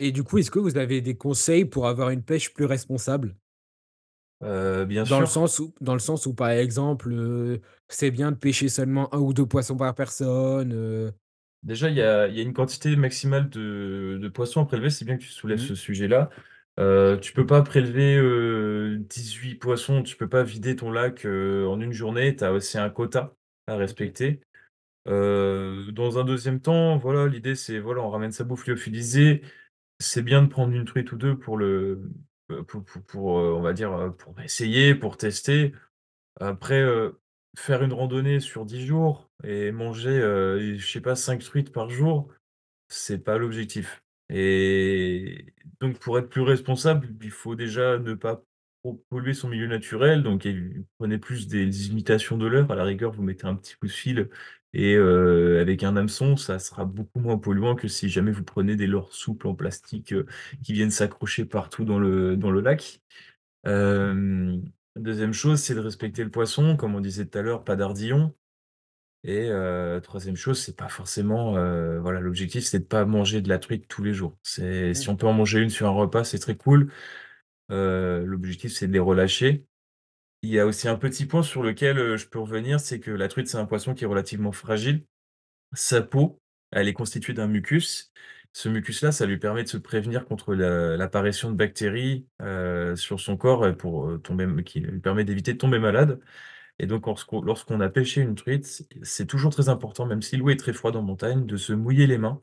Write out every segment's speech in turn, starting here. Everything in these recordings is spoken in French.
Et du coup, est-ce que vous avez des conseils pour avoir une pêche plus responsable? Heu, bien Dans le sûr. sens où dans le sens où, par exemple, heu, c'est bien de pêcher seulement 1 ou 2 poissons par personne, heu Déjà, il y a il y a une quantité maximale de de poissons à prélever, c'est bien que tu soulèves Mmh. ce sujet-là. Heu, tu peux pas prélever, heu, 18 poissons, tu peux pas vider ton lac, heu, en 1 journée, tu as aussi un quota à respecter. Heu, dans un 2e temps, voilà, l'idée c'est, voilà, on ramène sa bouffe lyophilisée. C'est bien de prendre 1 truite ou 2 pour le heu, pour pour heu, on va dire, heu, pour essayer, pour tester. Après, faire une randonnée sur 10 jours et manger, je sais pas, 5 truites par jour, c'est pas l'objectif. Et donc pour être plus responsable, il faut déjà ne pas polluer son milieu naturel, donc év prenez plus des imitations de leurres, à la rigueur, vous mettez un petit coup de fil et heu, avec un hameçon, ça sera beaucoup moins polluant que si jamais vous prenez des leurres souples en plastique, heu, qui viennent s'accrocher partout dans le dans le lac. 2e chose, c'est de respecter le poisson, comme on disait tout à l'heure, pas d'ardillons et heu, 3e chose, c'est pas forcément, voilà, l'objectif, c'est de pas manger de la truite tous les jours. C'est Mmh. si on peut en manger 1 sur un repas, c'est très cool. Heu, l'objectif, c'est de les relâcher. Il y a aussi un petit point sur lequel, heu, je peux revenir, c'est que la truite, c'est un poisson qui est relativement fragile. Sa peau, elle est constituée d'un mucus. Ce mucus-là, ça lui permet de se prévenir contre la l'apparition de bactéries, heu, sur son corps pour, tomber qui lui permet d'éviter de tomber malade. Et donc lorsqu'on a pêché une truite, c'est toujours très important, même si l'eau est très froide en montagne, de se mouiller les mains,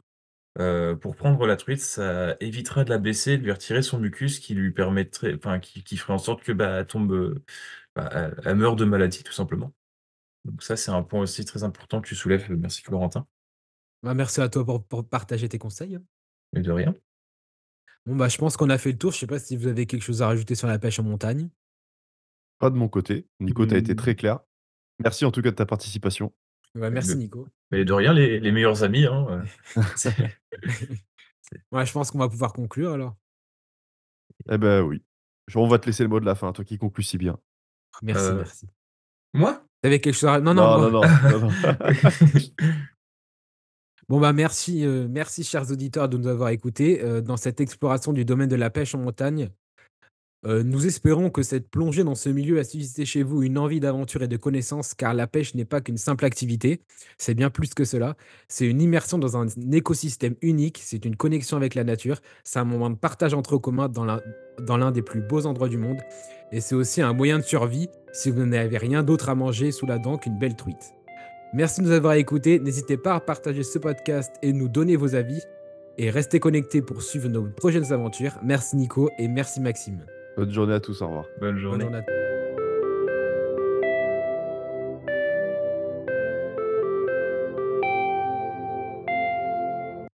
heu, pour prendre la truite. Ça évitera de la blesser, de lui retirer son mucus qui lui permettrait enfin, qui qui ferait en sorte que, bah, elle tombe, heu, bah, elle elle meurt de maladie, tout simplement. Donc ça, c'est un point aussi très important que tu soulèves, merci Florentin. Bah, merci à toi pour pour partager tes conseils, hein. Mais de rien. Bon, bah, je pense qu'on a fait le tour. Je sais pas si vous avez quelque chose à rajouter sur la pêche en montagne? Pas de mon côté. Nico, tu as été très Mmh. clair. Merci en tout cas de ta participation. Bah, merci Nico. mais de rien, les les meilleurs amis, hein, c'est Ouais, je pense qu'on va pouvoir conclure alors. Et bah, oui. Je on va te laisser le mot de la fin, toi qui conclus si bien. Merci, Heu, merci. moi? Tu avais quelque chose à non, non, Non, moi. non, non, non, non. Bon, bah, merci, heu, merci chers auditeurs de nous avoir écoutés, dans cette exploration du domaine de la pêche en montagne. Heu, nous espérons que cette plongée dans ce milieu a suscité chez vous une envie d'aventure et de connaissance, car la pêche n'est pas qu'une simple activité, c'est bien plus que cela. C'est une immersion dans un écosystème unique, c'est une connexion avec la nature, c'est un moment de partage entre communs dans l'un dans l'un des plus beaux endroits du monde et c'est aussi un moyen de survie si vous n'avez rien d'autre à manger sous la dent qu'une belle truite. Merci de nous avoir écoutés, n'hésitez pas à partager ce podcast et nous donner vos avis et restez connectés pour suivre nos prochaines aventures. Merci Nico et merci Maxime. Bonne journée à tous, au revoir. Bonne Bonne journée. journée à